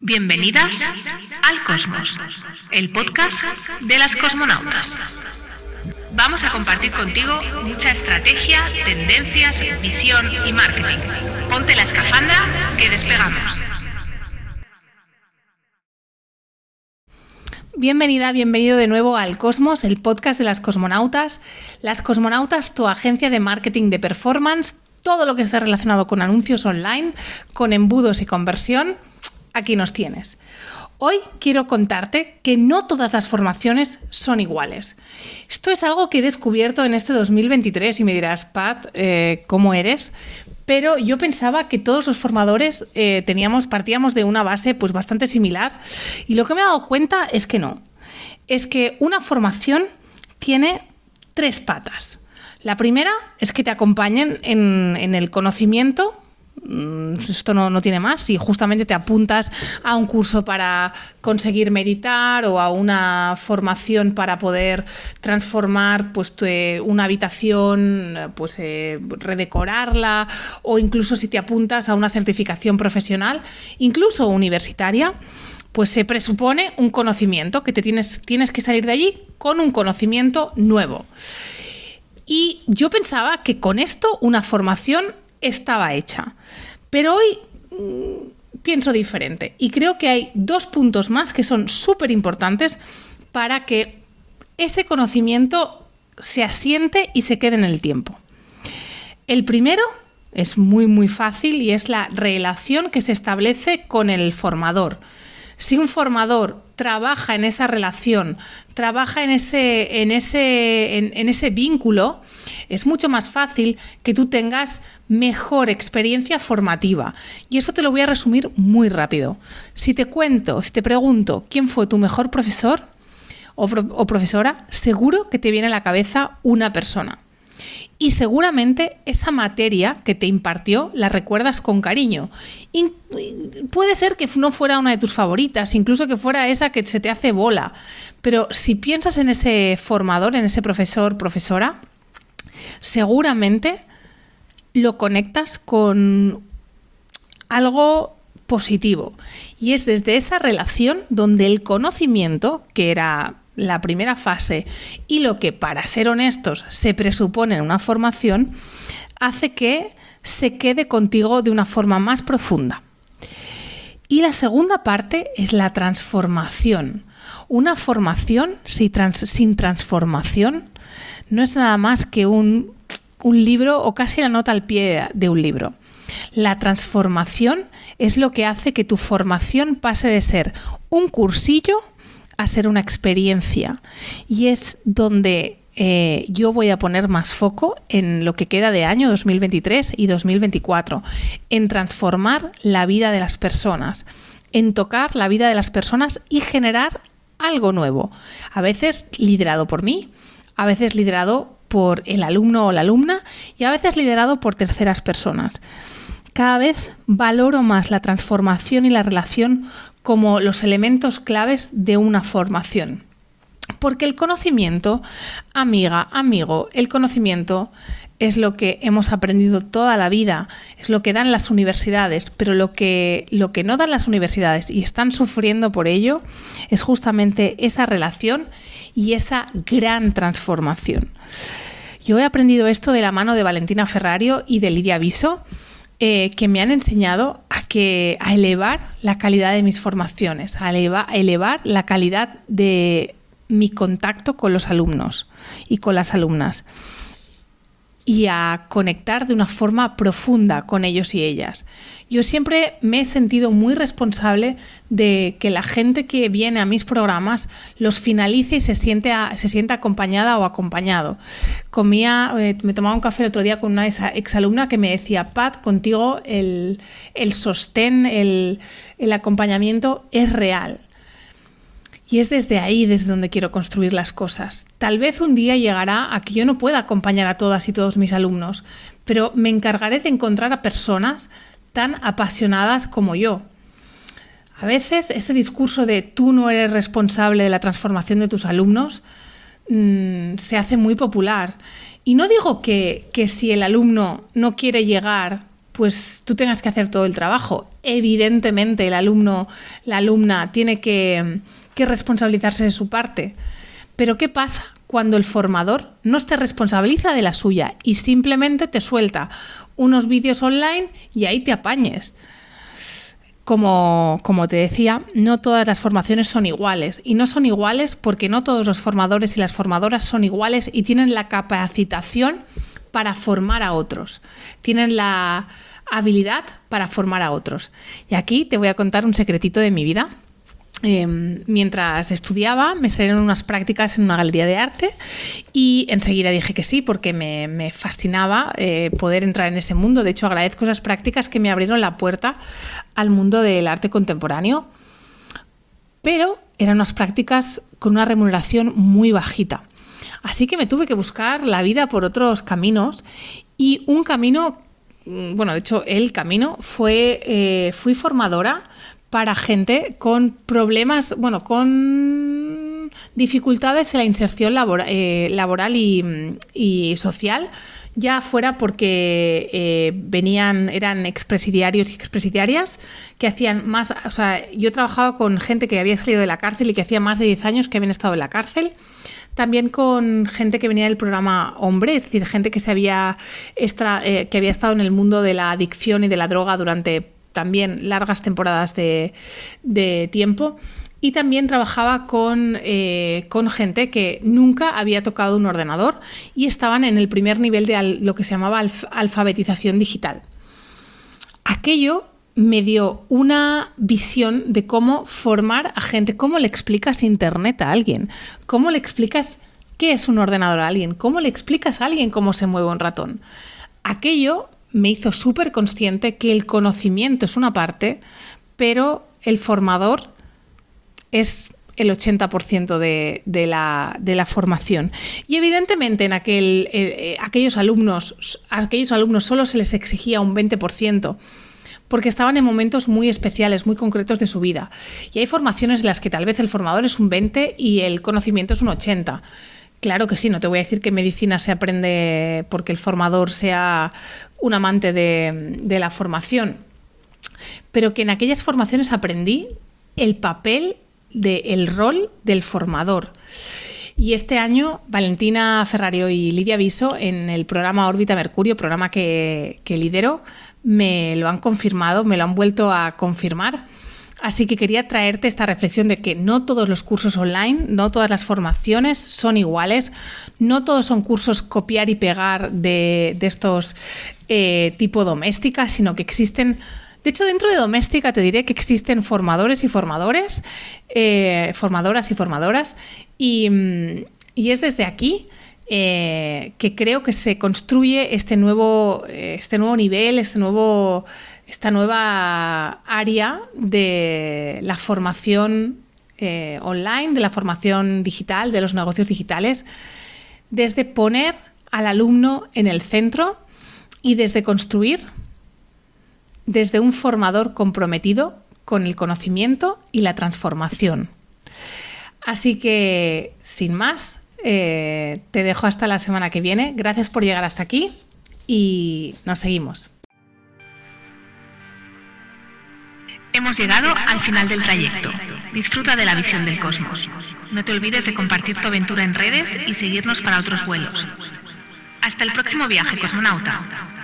Bienvenidas al Cosmos, el podcast de las cosmonautas. Vamos a compartir contigo mucha estrategia, tendencias, visión y marketing. Ponte la escafandra que despegamos. Bienvenida, bienvenido de nuevo al Cosmos, el podcast de las cosmonautas. Las cosmonautas, tu agencia de marketing de performance, todo lo que está relacionado con anuncios online, con embudos y conversión aquí nos tienes. Hoy quiero contarte que no todas las formaciones son iguales. Esto es algo que he descubierto en este 2023 y me dirás, Pat, eh, ¿cómo eres? Pero yo pensaba que todos los formadores eh, teníamos, partíamos de una base pues, bastante similar y lo que me he dado cuenta es que no. Es que una formación tiene tres patas. La primera es que te acompañen en, el conocimiento esto no, tiene más. Si justamente te apuntas a un curso para conseguir meditar o a una formación para poder transformar pues, una habitación, pues, eh, redecorarla, o incluso si te apuntas a una certificación profesional, incluso universitaria, pues se presupone un conocimiento, que te tienes, tienes que salir de allí con un conocimiento nuevo. Y yo pensaba que con esto una formación estaba hecha. Pero hoy mm, pienso diferente y creo que hay dos puntos más que son súper importantes para que ese conocimiento se asiente y se quede en el tiempo. El primero es muy muy fácil y es la relación que se establece con el formador. Si un formador trabaja en esa relación, trabaja en ese, en ese, en, ese vínculo, es mucho más fácil que tú tengas mejor experiencia formativa. Y eso te lo voy a resumir muy rápido. Si te cuento, si te pregunto quién fue tu mejor profesor o, o profesora, seguro que te viene a la cabeza una persona. Y seguramente esa materia que te impartió la recuerdas con cariño. Y puede ser que no fuera una de tus favoritas, incluso que fuera esa que se te hace bola. Pero si piensas en ese formador, en ese profesor, profesora, seguramente lo conectas con algo positivo. Y es desde esa relación donde el conocimiento, que era la primera fase y lo que, para ser honestos, se presupone en una formación, hace que se quede contigo de una forma más profunda. Y la segunda parte es la transformación. Una formación sin transformación no es nada más que un, un libro o casi la nota al pie de un libro. La transformación es lo que hace que tu formación pase de ser un cursillo a ser una experiencia y es donde eh, yo voy a poner más foco en lo que queda de año 2023 y 2024, en transformar la vida de las personas, en tocar la vida de las personas y generar algo nuevo, a veces liderado por mí, a veces liderado por el alumno o la alumna y a veces liderado por terceras personas. Cada vez valoro más la transformación y la relación como los elementos claves de una formación. Porque el conocimiento, amiga, amigo, el conocimiento es lo que hemos aprendido toda la vida, es lo que dan las universidades, pero lo que, lo que no dan las universidades y están sufriendo por ello es justamente esa relación y esa gran transformación. Yo he aprendido esto de la mano de Valentina Ferrario y de Lidia Viso, eh, que me han enseñado a, que, a elevar la calidad de mis formaciones, a, a elevar la calidad de mi contacto con los alumnos y con las alumnas y a conectar de una forma profunda con ellos y ellas. Yo siempre me he sentido muy responsable de que la gente que viene a mis programas los finalice y se siente, se sienta acompañada o acompañado. Comía, eh, me tomaba un café el otro día con una exalumna que me decía, Pat, contigo el, el sostén, el, el acompañamiento es real. Y es desde ahí desde donde quiero construir las cosas. Tal vez un día llegará a que yo no pueda acompañar a todas y todos mis alumnos, pero me encargaré de encontrar a personas tan apasionadas como yo. A veces este discurso de tú no eres responsable de la transformación de tus alumnos mm, se hace muy popular. Y no digo que, que si el alumno no quiere llegar pues tú tengas que hacer todo el trabajo. Evidentemente el alumno, la alumna tiene que, que responsabilizarse de su parte. Pero ¿qué pasa cuando el formador no se responsabiliza de la suya y simplemente te suelta unos vídeos online y ahí te apañes? Como, como, te decía, no todas las formaciones son iguales. Y no son iguales porque no todos los formadores y las formadoras son iguales y tienen la capacitación para formar a otros. Tienen la habilidad para formar a otros. Y aquí te voy a contar un secretito de mi vida. Em, mientras estudiaba me salieron unas prácticas en una galería de arte y enseguida dije que sí porque me, fascinaba eh, poder entrar en ese mundo. De hecho, agradezco esas prácticas que me abrieron la puerta al mundo del arte contemporáneo. Pero eran unas prácticas con una remuneración muy bajita. Así que me tuve que buscar la vida por otros caminos y un camino, mm, bueno, de hecho el camino fue, eh, fui formadora para gente con problemas, bueno, con dificultades en la inserción eh, laboral y, social, ya fuera porque eh, venían, eran expresidiarios y expresidiarias que hacían más, o sea, yo trabajaba con gente que había salido de la cárcel y que hacía más de 10 años que habían estado en la cárcel también con gente que venía del programa Hombre, es decir, gente que, se había, eh, que había estado en el mundo de la adicción y de la droga durante también largas temporadas de, tiempo. Y también trabajaba con, eh, con, gente que nunca había tocado un ordenador y estaban en el primer nivel de lo que se llamaba alfabetización digital. Aquello me dio una visión de cómo formar a gente, cómo le explicas Internet a alguien, cómo le explicas qué es un ordenador a alguien, cómo le explicas a alguien cómo se mueve un ratón. Aquello me hizo súper consciente que el conocimiento es una parte, pero el formador es el 80% de, la, formación. Y evidentemente en aquel, eh, eh, aquellos, alumnos, aquellos alumnos solo se les exigía un 20% porque estaban en momentos muy especiales, muy concretos de su vida. Y hay formaciones en las que tal vez el formador es un 20 y el conocimiento es un 80. Claro que sí, no te voy a decir que medicina se aprende porque el formador sea un amante de, la formación, pero que en aquellas formaciones aprendí el papel del rol del formador. Y este año, Valentina Ferrario y Lidia Viso, en el programa Órbita Mercurio, programa que, lidero, me lo han confirmado, me lo han vuelto a confirmar. Así que quería traerte esta reflexión de que no todos los cursos online, no todas las formaciones son iguales, no todos son cursos copiar y pegar de, estos eh, tipo doméstica, sino que existen... De hecho, dentro de doméstica te diré que existen formadores y formadores, eh, formadoras y formadoras, y, mm, es desde aquí eh, que creo que se construye este nuevo, este nuevo nivel, este nuevo esta nueva área de la formación eh, online, de la formación digital, de los negocios digitales, desde poner al alumno en el centro y desde construir desde un formador comprometido con el conocimiento y la transformación. Así que, sin más, eh, te dejo hasta la semana que viene. Gracias por llegar hasta aquí y nos seguimos. Hemos llegado al final del trayecto. Disfruta de la visión del cosmos. No te olvides de compartir tu aventura en redes y seguirnos para otros vuelos. Hasta el próximo viaje, cosmonauta.